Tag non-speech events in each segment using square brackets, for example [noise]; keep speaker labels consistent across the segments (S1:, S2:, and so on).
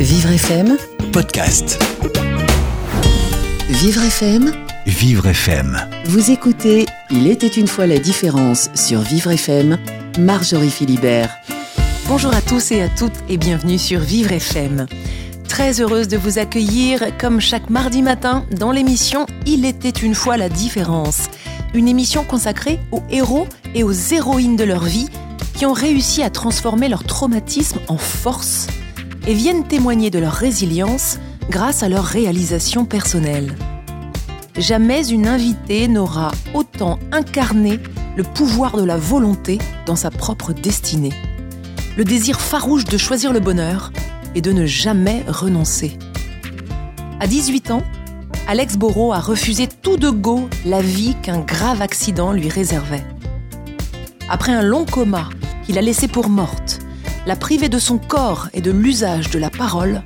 S1: Vivre FM,
S2: Podcast.
S1: Vivre FM,
S2: Vivre FM.
S1: vous écoutez Il était une fois la différence sur Vivre FM, Marjorie Philibert.
S3: Bonjour à tous et à toutes et bienvenue sur Vivre FM. Très heureuse de vous accueillir comme chaque mardi matin dans l'émission Il était une fois la différence. Une émission consacrée aux héros et aux héroïnes de leur vie qui ont réussi à transformer leur traumatisme en force et viennent témoigner de leur résilience grâce à leur réalisation personnelle. Jamais une invitée n'aura autant incarné le pouvoir de la volonté dans sa propre destinée. Le désir farouche de choisir le bonheur et de ne jamais renoncer. À 18 ans, Alex Borot a refusé tout de go la vie qu'un grave accident lui réservait. Après un long coma qu'il a laissé pour morte, la privée de son corps et de l'usage de la parole,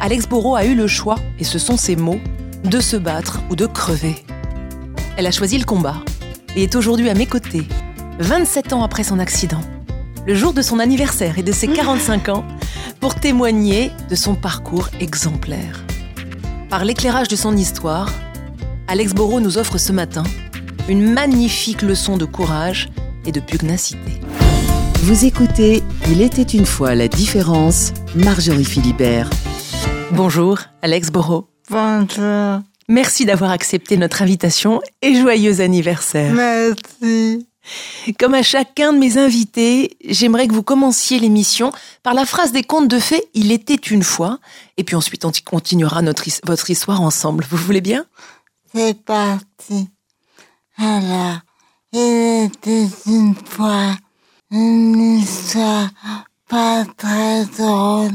S3: Alex Borot a eu le choix, et ce sont ses mots, de se battre ou de crever. Elle a choisi le combat et est aujourd'hui à mes côtés, 27 ans après son accident, le jour de son anniversaire et de ses 45 ans, pour témoigner de son parcours exemplaire. Par l'éclairage de son histoire, Alex Borot nous offre ce matin une magnifique leçon de courage et de pugnacité.
S1: Vous écoutez Il était une fois la différence, Marjorie Philibert.
S3: Bonjour, Alex Borot.
S4: Bonjour,
S3: Merci d'avoir accepté notre invitation et joyeux anniversaire.
S4: merci.
S3: Comme à chacun de mes invités, j'aimerais que vous commenciez l'émission par la phrase des contes de fées Il était une fois, et puis ensuite on continuera notre, his- votre histoire ensemble. Vous voulez bien?
S4: C'est parti. Alors, il était une fois une histoire pas très drôle.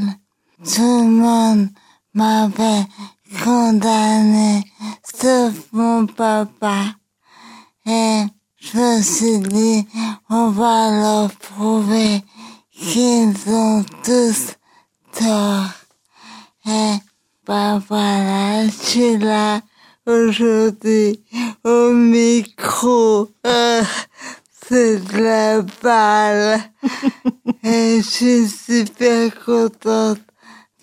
S4: Tout le monde m'avait condamné, sauf mon papa. Et je me suis dit, on va leur prouver qu'ils ont tous tort. Et bah voilà, je suis là aujourd'hui au micro. [laughs] c'est de la balle. Et je suis super contente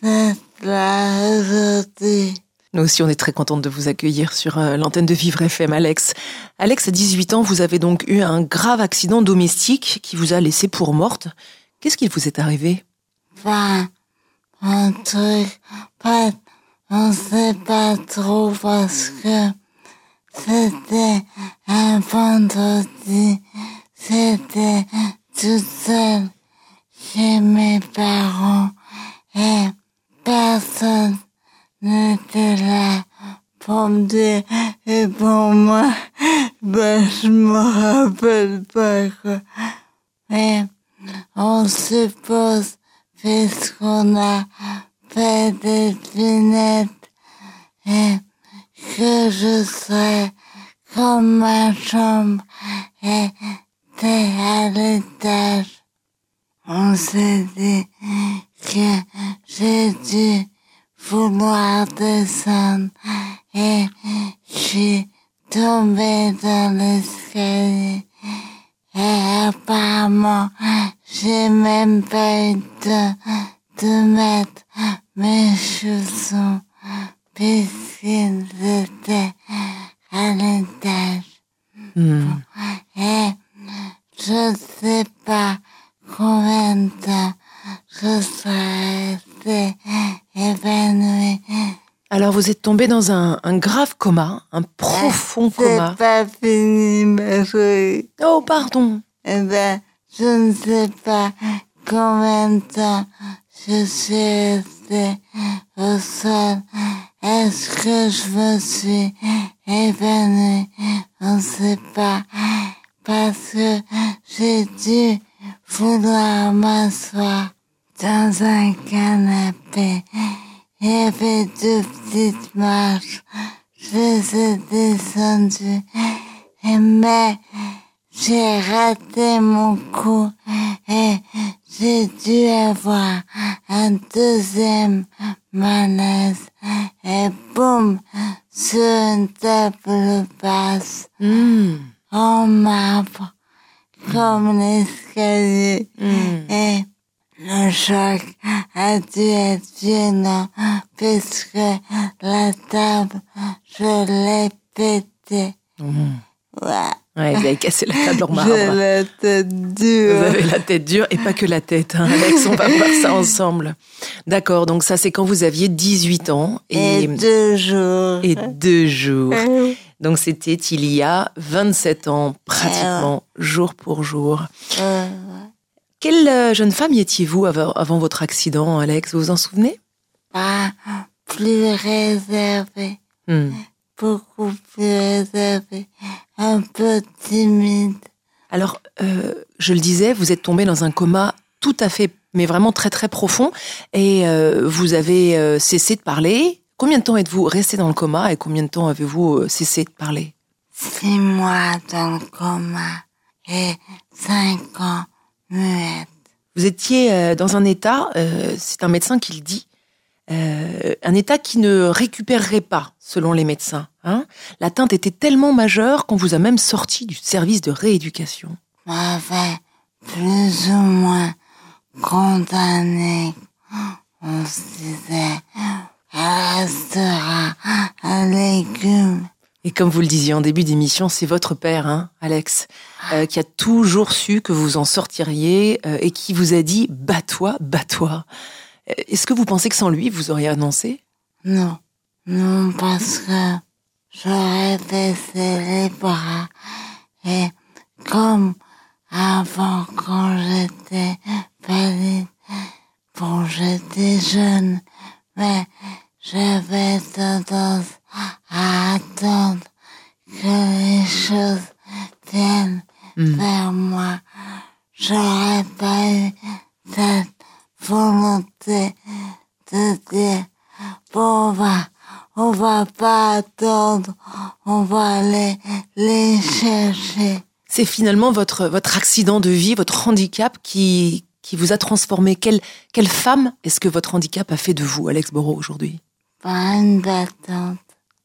S4: d'être là aujourd'hui.
S3: Nous aussi, on est très contente de vous accueillir sur euh, l'antenne de Vivre FM, Alex. Alex, à 18 ans, vous avez donc eu un grave accident domestique qui vous a laissé pour morte. Qu'est-ce qui vous est arrivé?
S4: Enfin, un truc, pas, on sait pas trop parce que c'était un vendredi, c'était toute seule chez mes parents et personne n'était là pour me dire et pour moi, [laughs] ben je me rappelle pas quoi. Mais on suppose, puisqu'on a fait des lunettes, et que je serais comme ma chambre était à l'étage. On s'est dit que j'ai dû vouloir descendre et je suis tombée dans l'escalier. Et apparemment, j'ai même pas eu temps de mettre mes chaussons puisqu'ils étaient à l'étage.
S3: Hmm.
S4: Et je sais pas combien de temps je serais restée évanouie.
S3: Alors, vous êtes tombé dans un, un grave coma, un profond coma.
S4: C'est pas fini, ma chérie.
S3: Oh, pardon.
S4: Eh ben, je ne sais pas combien de temps je suis restée au sol. Est-ce que je me suis évanouie? On ne sait pas. Parce que j'ai dû vouloir m'asseoir dans un canapé. Il y avait deux petites marches. Je les ai descendues. Mais, j'ai raté mon coup et j'ai dû avoir un deuxième malaise et boum sur une table basse
S3: Hmm.
S4: en marbre comme l'escalier
S3: Hmm.
S4: et le choc a dû être violent puisque la table, je l'ai pété. Ouais.
S3: Ouais, vous avez cassé la table en marbre.
S4: J'ai la tête
S3: Vous
S4: dure.
S3: avez la tête dure et pas que la tête, hein, Alex. On va voir ça [laughs] ensemble. D'accord, donc ça c'est quand vous aviez 18 ans
S4: Et
S3: et,
S4: deux jours.
S3: et deux jours. Donc c'était il y a 27 ans, pratiquement, jour pour jour.
S4: Euh,
S3: Quelle euh, jeune femme y étiez-vous avant, avant votre accident, Alex? Vous vous en souvenez?
S4: Pas plus réservé.
S3: Hmm.
S4: Beaucoup plus réservé. Un peu timide.
S3: Alors, euh, je le disais, vous êtes tombé dans un coma tout à fait, mais vraiment très très profond, et euh, vous avez euh, cessé de parler. Combien de temps êtes-vous resté dans le coma et combien de temps avez-vous cessé de parler?
S4: Six mois dans le coma. Et cinq ans muette.
S3: Vous étiez dans un état, c'est un médecin qui le dit, un état qui ne récupérerait pas, selon les médecins. Hein L'atteinte était tellement majeure qu'on vous a même sorti du service de rééducation.
S4: m'avait plus ou moins condamné. On se disait, elle restera un légume.
S3: Et comme vous le disiez en début d'émission, c'est votre père, hein, Alex, euh, qui a toujours su que vous en sortiriez euh, et qui vous a dit bats-toi, bats-toi. Euh, Est-ce que vous pensez que sans lui, vous auriez annoncé?
S4: Non, non, parce que j'aurais baissé les bras et comme avant quand j'étais petite, bon j'étais jeune, mais j'avais tendance à attendre que les choses viennent
S3: Hmm.
S4: vers moi. J'aurais pas eu cette volonté de dire, bon, on va, on va pas attendre, on va aller les chercher.
S3: C'est finalement votre, votre accident de vie, votre handicap qui, qui vous a transformé. Quelle, quelle femme est-ce que votre handicap a fait de vous, Alex Borot, aujourd'hui?
S4: Pas une battante.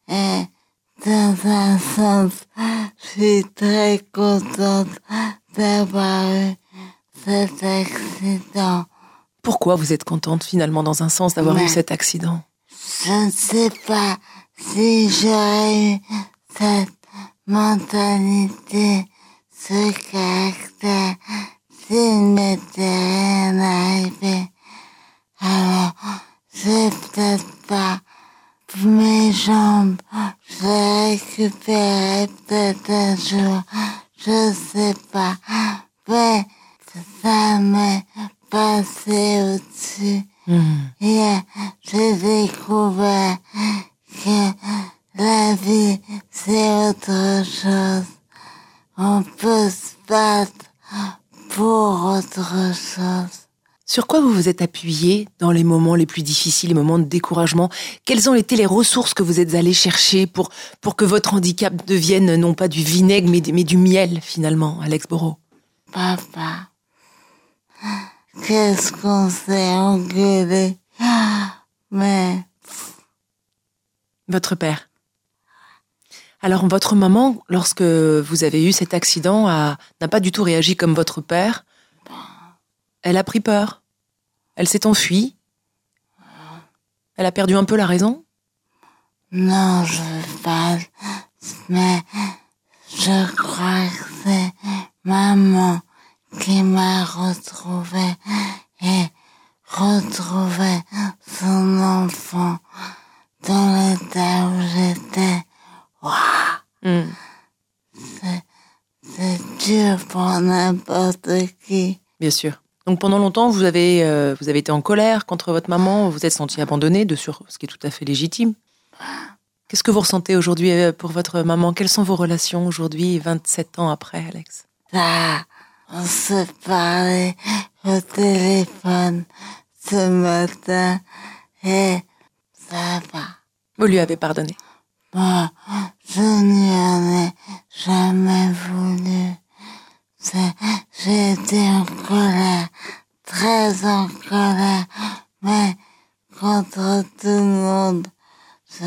S4: Et dans un sens, je suis très contente d'avoir eu cet accident.
S3: Pourquoi vous êtes contente finalement dans un sens d'avoir eu cet accident?
S4: Je ne sais pas si j'aurais eu cette mentalité, ce caractère, m'était rien arrivé. Alors, c'est peut-être pas mes jambes, je récupérerai peut-être un jour, je sais pas, mais ça m'est passé au-dessus.
S3: Hmm.
S4: Et j'ai découvert que la vie, c'est autre chose. On peut se battre pour autre chose.
S3: Sur quoi vous vous êtes appuyé dans les moments les plus difficiles, les moments de découragement? Quelles ont été les ressources que vous êtes allé chercher pour, pour que votre handicap devienne non pas du vinaigre, mais, mais du miel, finalement, Alex Borot
S4: Papa, qu'est-ce qu'on s'est engueulé? Mais
S3: Votre père. Alors, votre maman, lorsque vous avez eu cet accident, n'a pas du tout réagi comme votre père. Elle a pris peur. Elle s'est enfuie. Elle a perdu un peu la raison.
S4: non, je pas. Mais je crois que c'est maman qui m'a retrouvé et retrouvé son enfant dans l'état où j'étais.
S3: Hmm.
S4: C'est dur pour n'importe qui.
S3: Bien sûr. Donc pendant longtemps, vous avez, euh, vous avez été en colère contre votre maman, vous vous êtes senti abandonné, de sur, ce qui est tout à fait légitime. Qu'est-ce que vous ressentez aujourd'hui euh, pour votre maman? Quelles sont vos relations aujourd'hui, 27 ans après, Alex?
S4: Ça, on se parlait au téléphone ce matin et ça va.
S3: Vous lui avez pardonné?
S4: Moi, je n'y en ai jamais voulu. J'ai été en colère, très en colère, mais contre tout le monde. Je,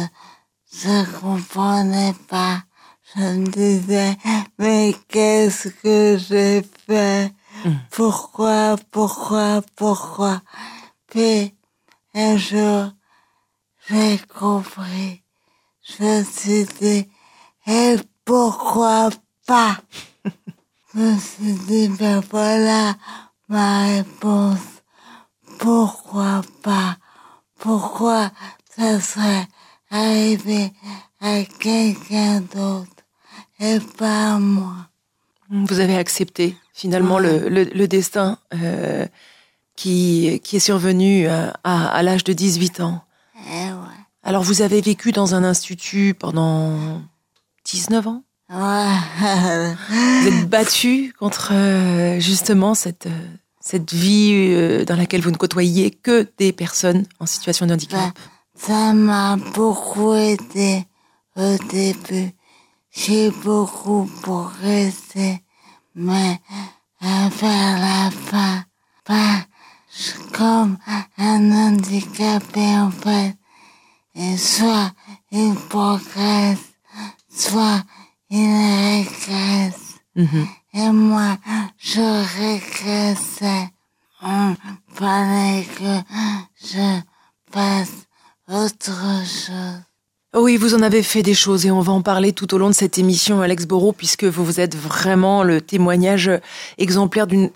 S4: je comprenais pas. Je me disais, mais qu'est-ce que j'ai fait? Pourquoi, pourquoi, pourquoi? Puis un jour, j'ai compris. Je me suis dit, et pourquoi pas? [laughs] me suis dit, ben voilà ma réponse. Pourquoi pas? Pourquoi ça serait arrivé à quelqu'un d'autre et pas à moi?
S3: Vous avez accepté finalement le, le, le, destin euh, qui, qui est survenu à, à, à l'âge de 18 ans.
S4: Eh ouais.
S3: Alors vous avez vécu dans un institut pendant 19 ans? Vous êtes battu contre euh, justement cette, euh, cette vie euh, dans laquelle vous ne côtoyez que des personnes en situation de handicap.
S4: Ça m'a beaucoup aidé au début. J'ai beaucoup progressé, mais vers la fin, je comme un handicapé en fait. Et soit il progresse, soit il régresse.
S3: Mhm.
S4: Et moi, je régressais. On fallait que je fasse autre chose.
S3: Oui, vous en avez fait des choses et on va en parler tout au long de cette émission, Alex Borot, puisque vous vous êtes vraiment le témoignage exemplaire d'une,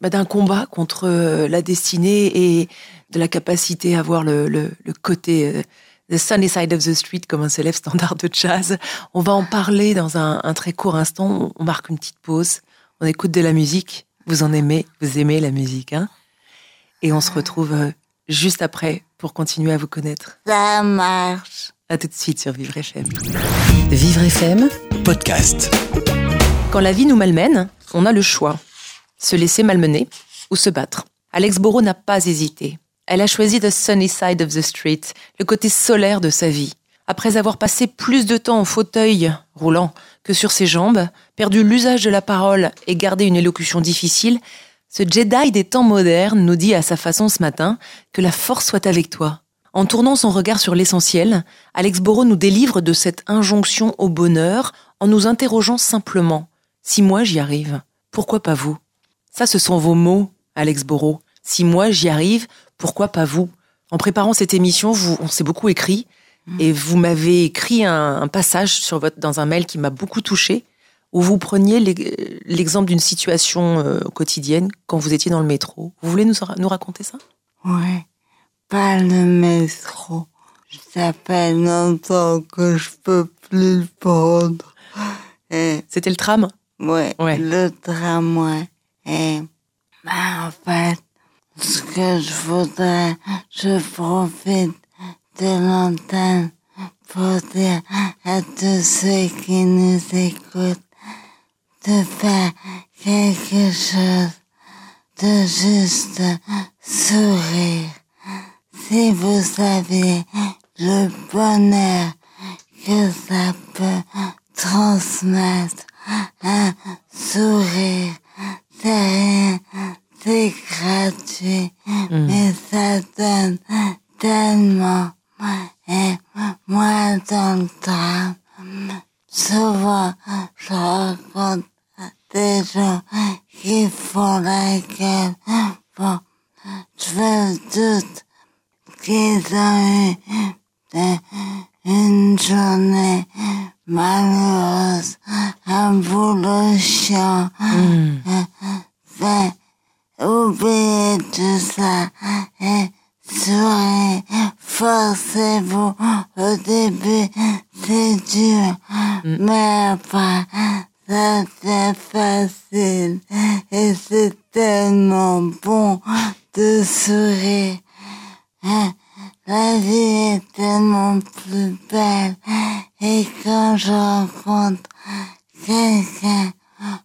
S3: bah, d'un combat contre euh, la destinée et de la capacité à voir le, le, le côté euh, the sunny side of the street comme un célèbre standard de jazz. On va en parler dans un, un très court instant. On marque une petite pause. On écoute de la musique. Vous en aimez, vous aimez la musique, hein Et on se retrouve euh, juste après pour continuer à vous connaître.
S4: Ça marche.
S3: À tout de suite sur Vivre FM.
S1: Vivre FM,
S2: Podcast.
S3: Quand la vie nous malmène, on a le choix. Se laisser malmener ou se battre. Alex Borot n'a pas hésité. Elle a choisi the sunny side of the street, le côté solaire de sa vie. Après avoir passé plus de temps en fauteuil roulant que sur ses jambes, perdu l'usage de la parole et gardé une élocution difficile, ce Jedi des temps modernes nous dit à sa façon ce matin que la force soit avec toi. En tournant son regard sur l'essentiel, Alex Borot nous délivre de cette injonction au bonheur en nous interrogeant simplement si moi j'y arrive, pourquoi pas vous? Ça, ce sont vos mots, Alex Borot. Si moi j'y arrive, pourquoi pas vous? En préparant cette émission, vous, on s'est beaucoup écrit et vous m'avez écrit un, un passage sur votre, dans un mail qui m'a beaucoup touché où vous preniez l'e- l'exemple d'une situation euh, quotidienne quand vous étiez dans le métro. Vous voulez nous, nous raconter ça?
S4: Ouais. Pas le métro. Ça fait longtemps que je peux plus le prendre. Et,
S3: C'était le tram?
S4: Ouais,
S3: Ouais.
S4: le tramway. Et, bah, en fait, ce que je voudrais, je profite de l'antenne pour dire à tous ceux qui nous écoutent de faire quelque chose, de juste sourire. Si vous saviez le bonheur que ça peut transmettre, un sourire, c'est rien, c'est gratuit, mais ça donne tellement. Et moi, dans le tram, souvent, je rencontre des gens qui font la gueule. Bon, je me doute qu'ils ont eu euh, une journée malheureuse, un boulot chiant. Fait oublier tout ça et soyez, forcez-vous. Au début, c'est dur, mais après, ça c'est facile et c'est tellement bon de sourire. Hein, La vie est tellement plus belle et quand je rencontre quelqu'un,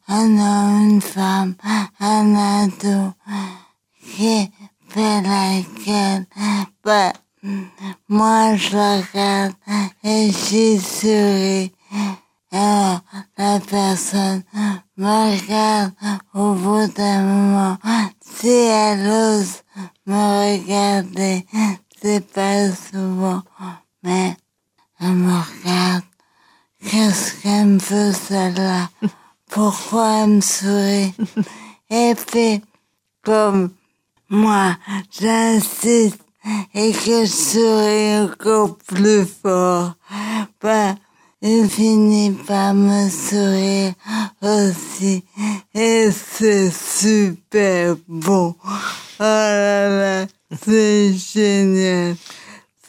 S4: un homme, une femme, un ado qui fait la gueule, bah, moi je le regarde et j'y souris. Alors, la personne me regarde au bout d'un moment. Si elle ose me regarder, c'est pas souvent, mais elle me regarde. Qu'est-ce qu'elle me veut celle-là? Pourquoi elle me sourit? Et puis, comme moi, j'insiste et que je serai encore plus fort. Ben, il finit par me sourire aussi. Et c'est super bon. Oh là là, c'est génial.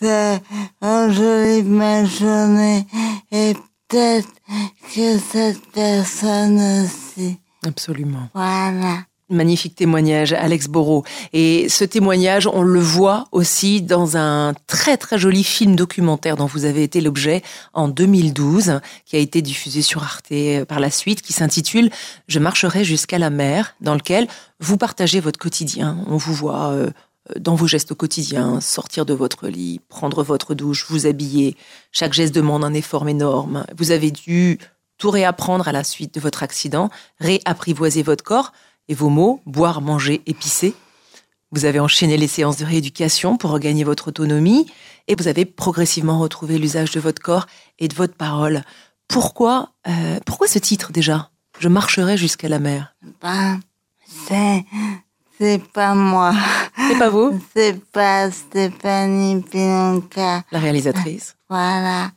S4: Ça enjolive ma journée et peut-être que cette personne aussi.
S3: Absolument.
S4: Voilà.
S3: Magnifique témoignage, Alex Borot. Et ce témoignage, on le voit aussi dans un très très joli film documentaire dont vous avez été l'objet en 2012, qui a été diffusé sur Arte par la suite, qui s'intitule Je marcherai jusqu'à la mer, dans lequel vous partagez votre quotidien. On vous voit euh, dans vos gestes au quotidien, sortir de votre lit, prendre votre douche, vous habiller. Chaque geste demande un effort énorme. Vous avez dû tout réapprendre à la suite de votre accident, réapprivoiser votre corps et vos mots, boire, manger et pisser. Vous avez enchaîné les séances de rééducation pour regagner votre autonomie et vous avez progressivement retrouvé l'usage de votre corps et de votre parole. Pourquoi, euh, pourquoi ce titre déjà? Je marcherai jusqu'à la mer.
S4: Ben, c'est, c'est pas moi.
S3: C'est pas vous?
S4: C'est pas Stéphanie Pinonca.
S3: La réalisatrice.
S4: Voilà.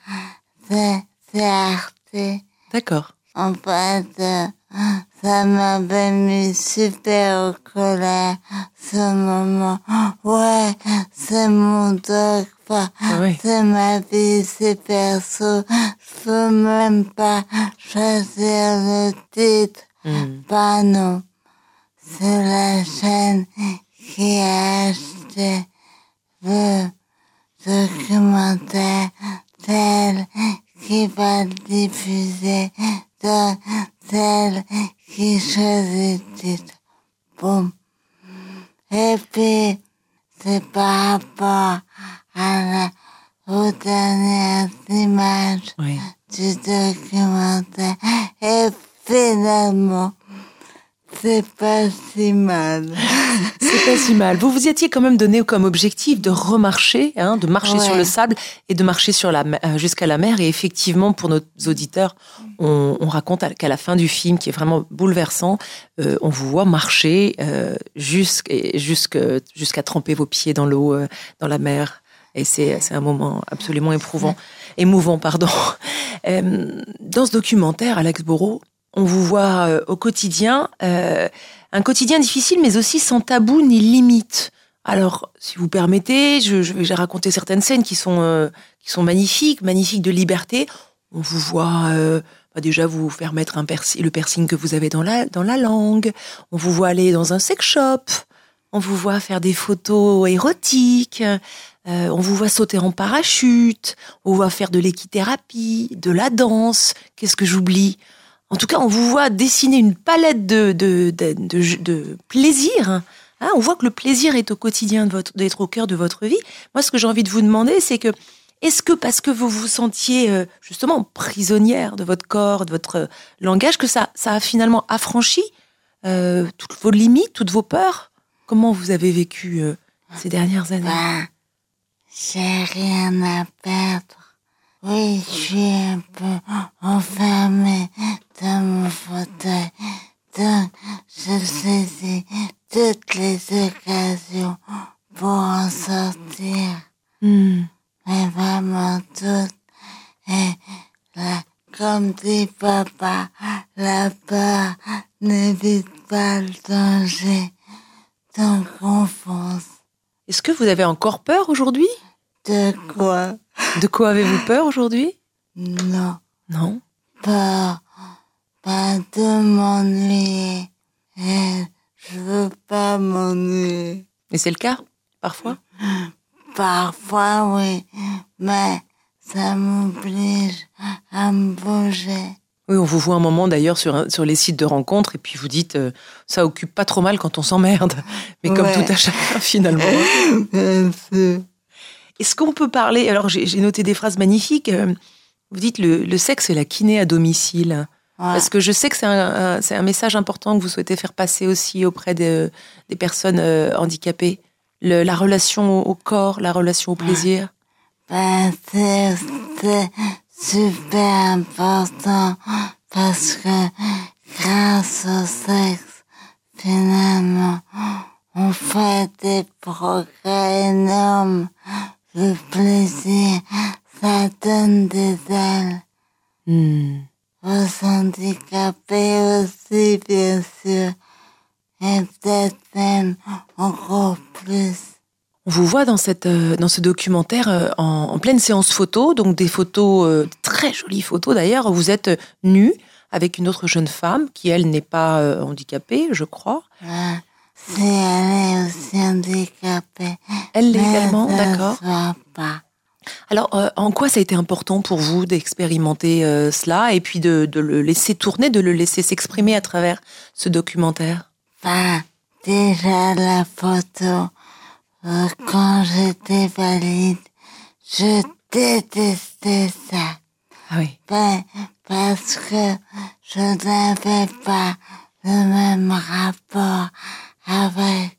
S4: C'est, c'est Arte.
S3: D'accord.
S4: En fait, euh, ça m'avait mis super en colère ce moment. Ouais, c'est mon dog.
S3: Ah oui.
S4: C'est ma vie, c'est perso. Je peux même pas choisir le titre. Bah non. C'est la chaîne qui a acheté le documentaire tel qui va diffuser dans celle qui choisit. Boum. Et puis, c'est par rapport à la, aux dernières images
S3: Oui.
S4: du documentaire. Et finalement, c'est pas si mal. [laughs]
S3: C'est pas si mal. Vous vous étiez quand même donné comme objectif de remarcher, hein, de marcher
S4: Ouais.
S3: sur le sable et de marcher sur la mer- euh, jusqu'à la mer. Et effectivement, pour nos auditeurs, on, on raconte qu'à la fin du film, qui est vraiment bouleversant, euh, on vous voit marcher euh, jusqu'- jusqu'à tremper vos pieds dans l'eau, euh, dans la mer. Et c'est un moment absolument éprouvant, émouvant, pardon. [laughs] Dans ce documentaire, Alex Borot, on vous voit euh, au quotidien, euh, un quotidien difficile, mais aussi sans tabou ni limite. Alors, si vous permettez, je, je vais raconter certaines scènes qui sont euh, qui sont magnifiques, magnifiques de liberté. On vous voit euh, bah, déjà vous faire mettre un persi- le piercing que vous avez dans la dans la langue. On vous voit aller dans un sex shop. On vous voit faire des photos érotiques. Euh, on vous voit sauter en parachute. On vous voit faire de l'équithérapie, de la danse. Qu'est-ce que j'oublie? En tout cas, on vous voit dessiner une palette de, de, de, plaisir. Hein, on voit que le plaisir est au quotidien d'être au cœur de votre vie. Moi, ce que j'ai envie de vous demander, c'est que est-ce que parce que vous vous sentiez euh, justement prisonnière de votre corps, de votre euh, langage, que ça, ça a finalement affranchi euh, toutes vos limites, toutes vos peurs? Comment vous avez vécu ces dernières années?
S4: Ben, j'ai rien à perdre. Oui, je suis un peu enfermée dans mon fauteuil. Donc, je saisis toutes les occasions pour en sortir.
S3: Hmm.
S4: Mais vraiment toutes. Et là, comme dit papa, la peur n'évite pas le danger. Donc on fonce.
S3: Est-ce que vous avez encore peur aujourd'hui?
S4: De quoi?
S3: De quoi avez-vous peur aujourd'hui?
S4: Non,
S3: Non?
S4: Peur. Pas de m'ennuyer. Et je veux pas m'ennuyer.
S3: Et c'est le cas, parfois
S4: Parfois, oui, mais ça m'oblige à me bouger.
S3: Oui, on vous voit un moment d'ailleurs sur, sur les sites de rencontres et puis vous dites euh, ça occupe pas trop mal quand on s'emmerde. Mais comme
S4: Ouais.
S3: tout à chacun finalement. [laughs]
S4: Sûr.
S3: Est-ce qu'on peut parler Alors j'ai noté des phrases magnifiques. euh, Vous dites le, le sexe et la kiné à domicile.
S4: Ouais.
S3: Parce que je sais que c'est un, un- c'est un message important que vous souhaitez faire passer aussi auprès de- des personnes euh, handicapées. Le- la relation au, corps, la relation au plaisir.
S4: Ben, c'est super important parce que grâce au sexe, finalement, on fait des progrès énormes. Le plaisir, ça donne des ailes.
S3: Hmm.
S4: Aux handicapés aussi, bien sûr. Et peut-être même encore plus.
S3: On vous voit dans, cette, euh, dans ce documentaire euh, en, en pleine séance photo, donc des photos, euh, très jolies photos d'ailleurs. Vous êtes nue avec une autre jeune femme qui, elle, n'est pas handicapée, je crois.
S4: Si elle est aussi handicapée.
S3: Elle l'est également, d'accord. Alors, euh, en quoi ça a été important pour vous d'expérimenter euh, cela et puis de, de le laisser tourner, de le laisser s'exprimer à travers ce documentaire?
S4: Bah, déjà la photo, euh, quand j'étais valide, je détestais ça.
S3: Ah oui.
S4: Ben, parce que je n'avais pas le même rapport avec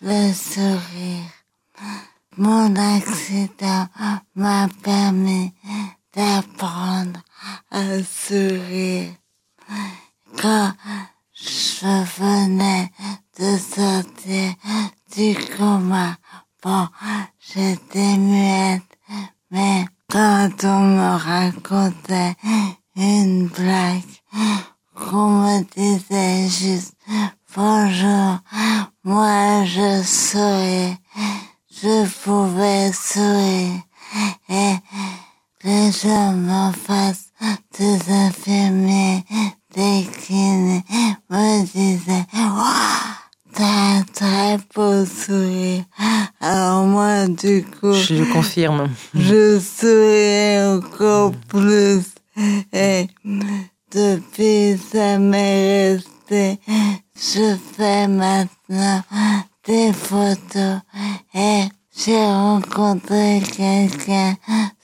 S4: le sourire. Mon accident m'a permis d'apprendre à sourire. Quand je venais de sortir du coma, bon, j'étais muette, mais quand on me racontait une blague, qu'on me disait juste bonjour, moi je souriais, je pouvais sourire, et les gens en face des infirmiers, des kinés me disaient Waouh, t'as un très beau sourire. Alors moi, du coup,
S3: Je le confirme.
S4: je souriais encore plus. Et depuis, ça m'est resté. Je fais maintenant des photos et j'ai rencontré quelqu'un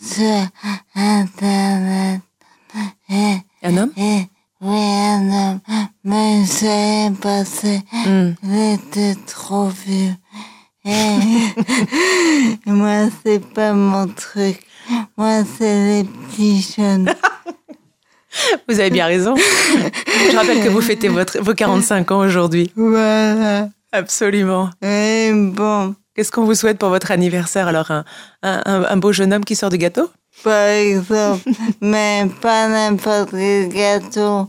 S4: sur Internet. Et,
S3: Un homme?
S4: et oui, un homme, mais j'ai passé
S3: Hmm.
S4: il était trop vieux. Et [laughs] moi, c'est pas mon truc. Moi, c'est les petits jeunes. [laughs] [laughs]
S3: Vous avez bien raison. Je rappelle que vous fêtez votre, vos 45 ans aujourd'hui.
S4: Voilà.
S3: Absolument.
S4: Et bon,
S3: Qu'est-ce qu'on vous souhaite pour votre anniversaire? Alors, un, un, beau jeune homme qui sort du gâteau?
S4: Par exemple, [laughs] mais pas n'importe quel gâteau.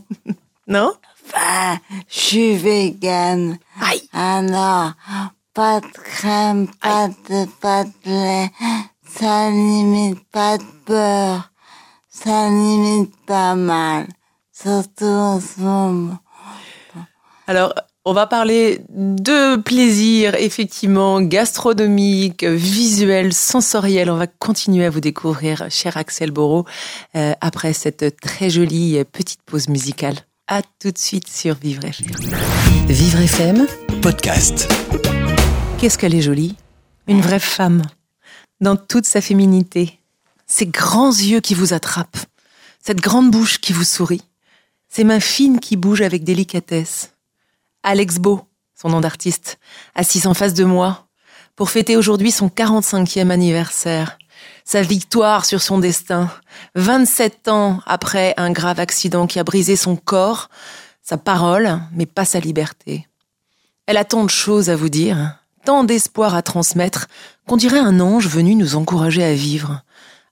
S3: Non?
S4: Enfin, je suis végane.
S3: Aïe
S4: Alors, pas de crème, pas de, de lait, ça limite pas de beurre, ça limite pas mal, surtout en ce moment.
S3: Alors, on va parler de plaisir, effectivement, gastronomique, visuel, sensoriel. On va continuer à vous découvrir, cher Axel Borot, euh, après cette très jolie petite pause musicale. À tout de suite sur Vivre FM.
S1: Vivre FM,
S2: Podcast.
S3: Qu'est-ce qu'elle est jolie Une vraie femme, dans toute sa féminité. Ces grands yeux qui vous attrapent, cette grande bouche qui vous sourit, ces mains fines qui bougent avec délicatesse. Alex Beau, son nom d'artiste, assise en face de moi, pour fêter aujourd'hui son 45e anniversaire, sa victoire sur son destin, 27 ans après un grave accident qui a brisé son corps, sa parole, mais pas sa liberté. Elle a tant de choses à vous dire, tant d'espoir à transmettre, qu'on dirait un ange venu nous encourager à vivre.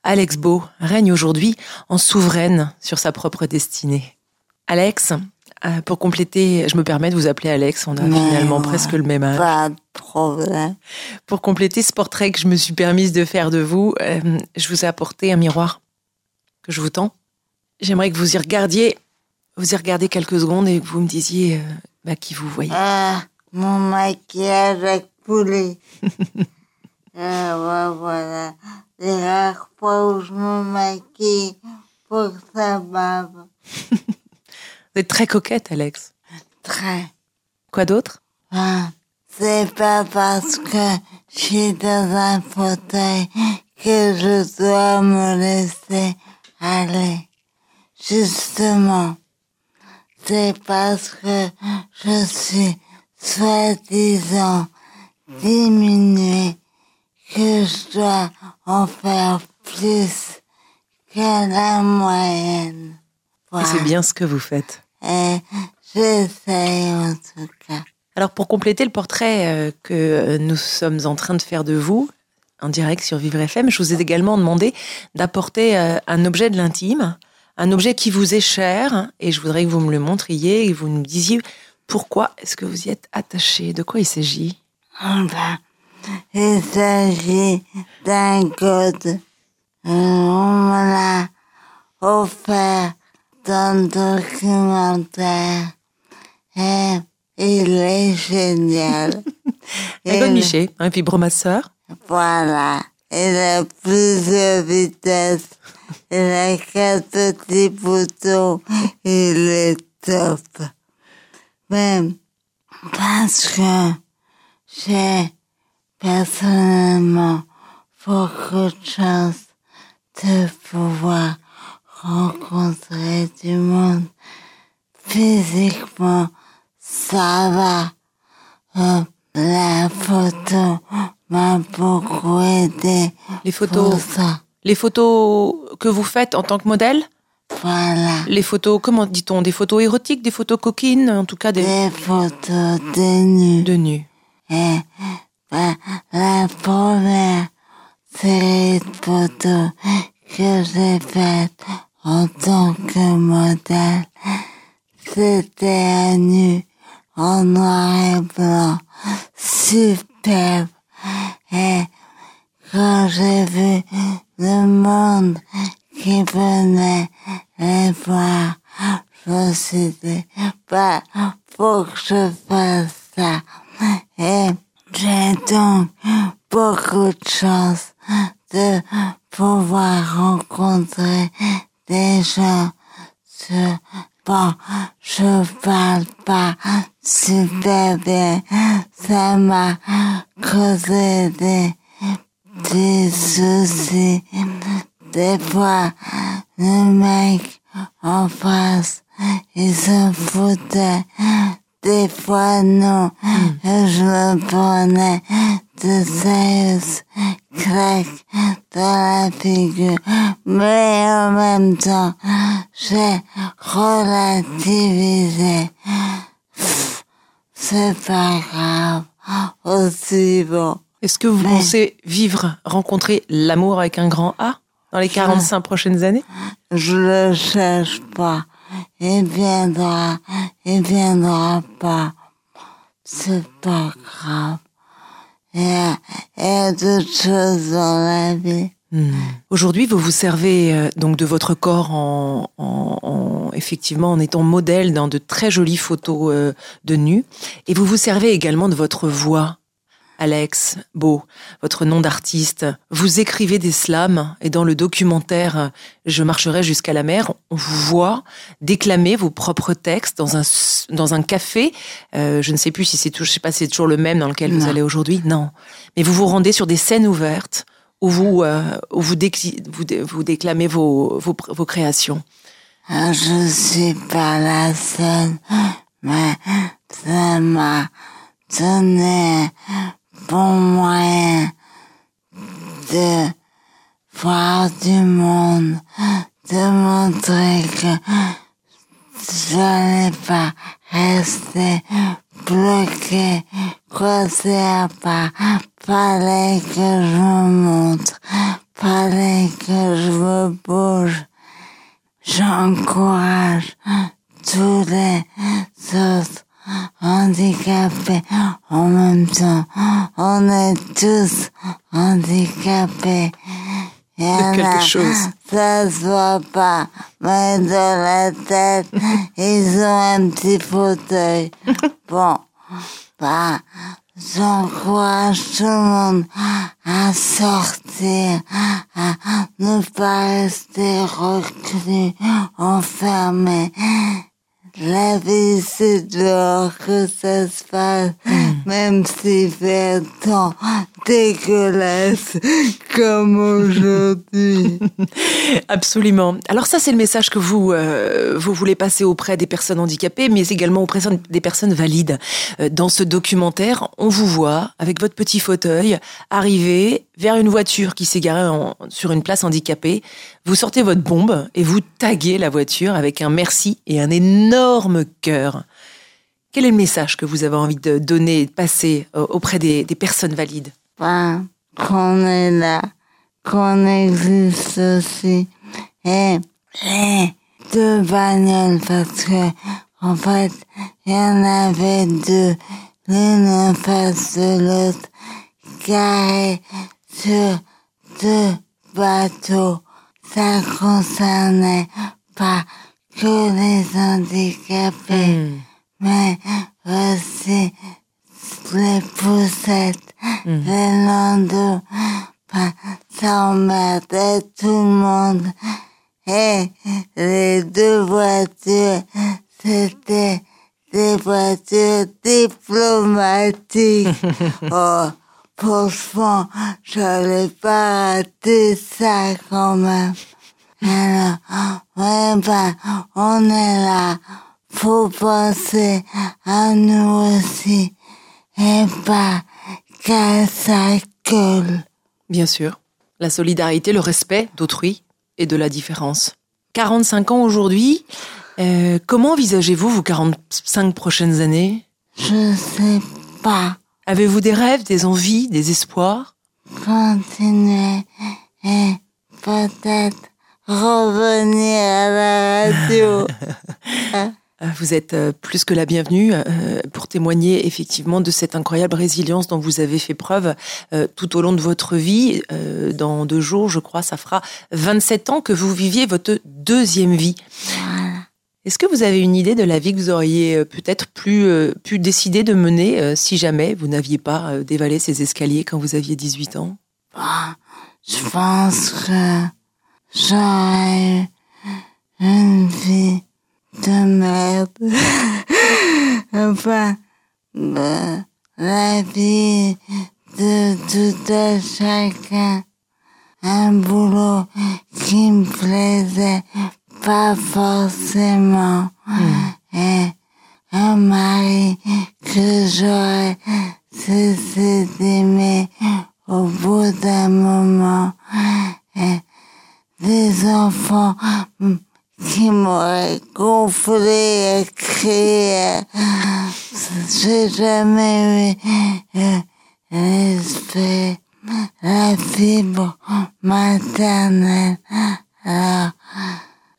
S3: Alex Beau règne aujourd'hui en souveraine sur sa propre destinée. Alex, euh, pour compléter, je me permets de vous appeler Alex, on a
S4: Mais
S3: finalement presque le même âge.
S4: Pas de problème.
S3: Pour compléter ce portrait que je me suis permise de faire de vous, euh, je vous ai apporté un miroir que je vous tends. J'aimerais que vous y regardiez, vous y regardez quelques secondes et que vous me disiez euh, bah, qui vous voyez.
S4: Ah, mon maquillage a coulé. [laughs] ah, voilà. Les rares fois où je me maquille pour ça bave. [laughs]
S3: Vous êtes très coquette, Alex.
S4: Très.
S3: Quoi d'autre?
S4: Ah, c'est pas parce que je suis dans un fauteuil que je dois me laisser aller. Justement, c'est parce que je suis soi-disant diminuée que je dois en faire plus que la moyenne. Voilà.
S3: c'est bien ce que vous faites.
S4: Et j'essaye en tout cas.
S3: Alors pour compléter le portrait euh, que nous sommes en train de faire de vous, en direct sur Vivre FM, je vous ai également demandé d'apporter euh, un objet de l'intime, un objet qui vous est cher, et je voudrais que vous me le montriez et vous nous disiez pourquoi est-ce que vous y êtes attaché, de quoi il s'agit?
S4: Enfin, il s'agit d'un code. On me l'a offert dans le documentaire. Et il est génial. [laughs]
S3: Un code Miché, un vibromasseur.
S4: Voilà. Il a plusieurs vitesses. Il a quatre petits boutons. Il est top. Même parce que j'ai personnellement beaucoup de chance de pouvoir rencontrer du monde physiquement. Ça va. Euh, la photo m'a beaucoup aidé.
S3: Les photos,
S4: pour ça.
S3: les photos que vous faites en tant que modèle?
S4: Voilà.
S3: Les photos, comment dit-on? Des photos érotiques, des photos coquines, en tout cas des
S4: Des photos de nu.
S3: de.
S4: Et la première série de photos que j'ai faite en tant que modèle, c'était un nu en noir et blanc, superbe. Et quand j'ai vu le monde qui venait les voir, je me suis dit, bah, faut que je fasse ça. Et j'ai donc beaucoup de chance de pouvoir rencontrer des gens. Bon, je parle pas super bien. Ça m'a causé des petits soucis. Des fois, le mec en face, il se foutait. Des fois, non. Je me prenais de sérieuses claques dans la figure. Mais en même temps, j'ai relativisé. C'est pas grave. Aussi bon.
S3: Est-ce que vous
S4: Mais-
S3: pensez vivre, rencontrer l'amour avec un grand A dans les 45 prochaines années?
S4: Je le cherche pas. Il viendra, il viendra pas. C'est pas grave. Il y a, il y a d'autres choses dans la vie.
S3: Hmm. Aujourd'hui, vous vous servez euh, donc de votre corps en, en- en- effectivement en étant modèle dans de très jolies photos euh, de nus, et vous vous servez également de votre voix, Alex Beau, votre nom d'artiste. Vous écrivez des slams et dans le documentaire Je marcherai jusqu'à la mer, on vous voit déclamer vos propres textes dans un dans un café. Euh, je ne sais plus si c'est toujours, je sais pas, si c'est toujours le même dans lequel vous allez aujourd'hui. Non, mais vous vous rendez sur des scènes ouvertes où vous, euh, où vous, décli- vous, dé- vous déclamez vos, vos, créations.
S4: Ah, Je suis pas la seule, mais ça m'a donné bon moyen de voir du monde, de montrer que je n'allais pas rester bloqué, coincé à pas. Fallait que je montre, fallait que je me bouge. J'encourage tous les autres handicapés en même temps. On est tous handicapés. Il y en
S3: quelque
S4: a,
S3: chose.
S4: Ça se voit pas, mais dans la tête, ils ont un petit fauteuil. [laughs] Bon, bah, j'encourage tout le monde à sortir, à ne pas rester reclus, enfermé. La vie, c'est dehors même s'il fait temps dégueulasse comme aujourd'hui. [laughs]
S3: Absolument. Alors ça, c'est le message que vous euh, vous voulez passer auprès des personnes handicapées, mais également auprès des personnes valides. Euh, Dans ce documentaire, on vous voit avec votre petit fauteuil arriver vers une voiture qui s'est garée en- sur une place handicapée. Vous sortez votre bombe et vous taguez la voiture avec un merci et un énorme cœur. Quel est le message que vous avez envie de donner et de passer euh, auprès des, des personnes valides?
S4: Ben, qu'on est là, qu'on existe aussi. Et les deux bagnoles, parce que, en fait, il y en avait deux, l'une en face de l'autre, garées sur deux bateaux. Ça concernait pas que les handicapés,
S3: Hmm.
S4: Mais aussi les poussettes, les landaux. Ça emmerdait tout le monde. Et les deux voitures, c'était des voitures diplomatiques. [laughs] oh, franchement, j'allais pas rater ça quand même. Alors, ouais, ben, on est là. Faut penser à nous aussi. Et pas qu'à sa gueule.
S3: Bien sûr. La solidarité, le respect d'autrui et de la différence. 45 ans aujourd'hui. euh, comment envisagez-vous vos 45 prochaines années?
S4: Je sais pas.
S3: Avez-vous des rêves, des envies, des espoirs?
S4: Continuer et peut-être revenir à la radio. [laughs] [laughs]
S3: Euh, Vous êtes euh, plus que la bienvenue euh, pour témoigner effectivement de cette incroyable résilience dont vous avez fait preuve tout au long de votre vie. Dans deux jours, je crois, ça fera 27 ans que vous viviez votre deuxième vie. Est-ce que vous avez une idée de la vie que vous auriez peut-être pu décider de mener si jamais vous n'aviez pas dévalé ces escaliers quand vous aviez 18 ans?
S4: Je pense que j'aurais une vie de merde. [laughs] enfin, euh, la vie de tout un chacun. Un boulot qui me plaisait pas forcément. Et un mari que j'aurais cessé d'aimer au bout d'un moment. Et des enfants mm, qui m'auraient gonflé et crié. J'ai jamais eu euh, l'esprit, la fibre maternelle. Alors,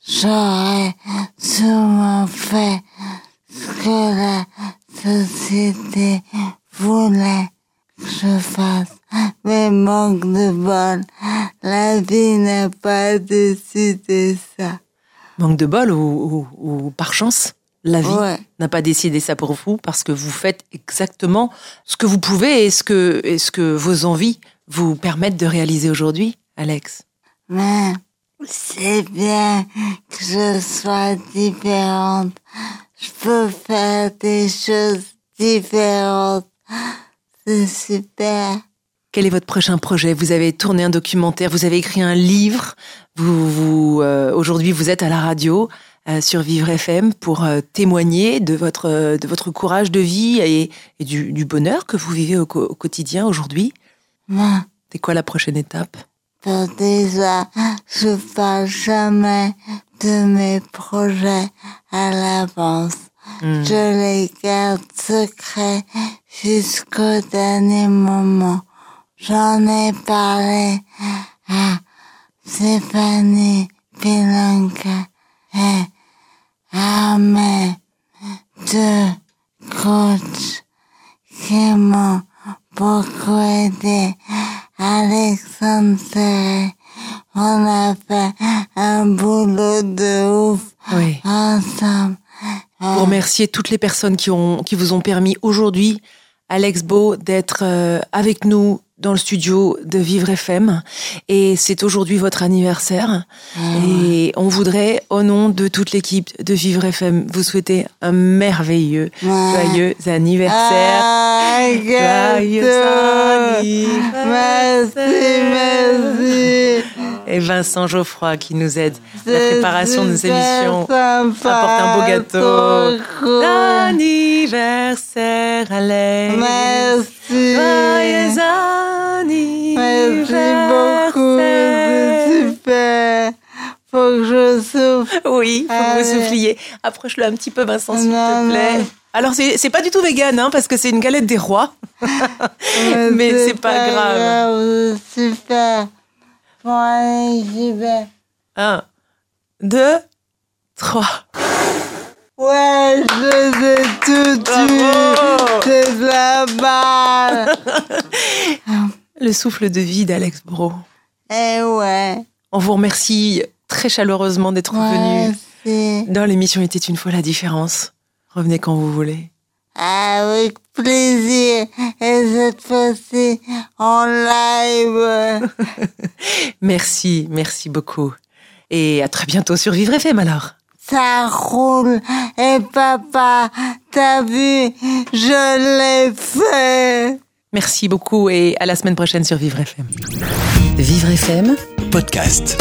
S4: j'aurais sûrement fait ce que la société voulait que je fasse. Mais manque de bol, la vie n'a pas décidé ça.
S3: Manque de bol ou, ou- ou par chance la vie
S4: Ouais.
S3: n'a pas décidé ça pour vous parce que vous faites exactement ce que vous pouvez et ce que, et ce que vos envies vous permettent de réaliser aujourd'hui, Alex.
S4: Mais c'est bien que je sois différente. Je peux faire des choses différentes. C'est super.
S3: Quel est votre prochain projet? Vous avez tourné un documentaire, vous avez écrit un livre. Vous, vous euh, aujourd'hui, vous êtes à la radio euh, sur Vivre FM pour euh, témoigner de votre de votre courage de vie et, et du, du bonheur que vous vivez au, quotidien aujourd'hui.
S4: Mais
S3: C'est quoi la prochaine étape?
S4: Pour déjà, je parle jamais de mes projets à l'avance.
S3: Hmm.
S4: Je les garde secrets jusqu'au dernier moment. J'en ai parlé à Stéphanie Pilanka et à mes deux coachs qui m'ont beaucoup aidé. Alexandre on a fait un boulot de ouf
S3: Oui.
S4: ensemble.
S3: Pour remercier toutes les personnes qui, ont, qui vous ont permis aujourd'hui, Alex Beau, d'être euh, avec nous dans le studio de Vivre FM. Et c'est aujourd'hui votre anniversaire. Et on voudrait, au nom de toute l'équipe de Vivre FM, vous souhaiter un merveilleux, joyeux anniversaire.
S4: Ah,
S3: Joyeux anniversaire.
S4: Merci, merci.
S3: Et Vincent Geoffroy qui nous aide à la préparation de nos émissions.
S4: sympa,
S3: Apporte un beau gâteau.
S4: cool.
S3: Anniversaire, Alex.
S4: Merci.
S3: Joyeux Oui, faut que vous
S4: Allez.
S3: souffliez. Approche-le un petit peu, Vincent, s'il te plaît.
S4: non.
S3: Alors, c'est pas du tout vegan, hein, parce que c'est une galette des rois. [laughs] Mais c'est pas grave.
S4: Super. Bon, allez, j'y vais.
S3: Un, deux, trois.
S4: Ouais, je les ai tout tués. C'est de la balle. [laughs]
S3: Le souffle de vie d'Alex Bro.
S4: Eh ouais.
S3: On vous remercie très chaleureusement d'être venu
S4: Merci.
S3: dans l'émission Était une fois la différence. Revenez quand vous voulez.
S4: Avec plaisir. Et cette fois-ci, en live. [laughs]
S3: Merci, merci beaucoup. Et à très bientôt sur Vivre FM alors.
S4: Ça roule. Et papa, t'as vu, je l'ai fait.
S3: Merci beaucoup et à la semaine prochaine sur Vivre FM.
S1: Vivre FM
S2: Podcast.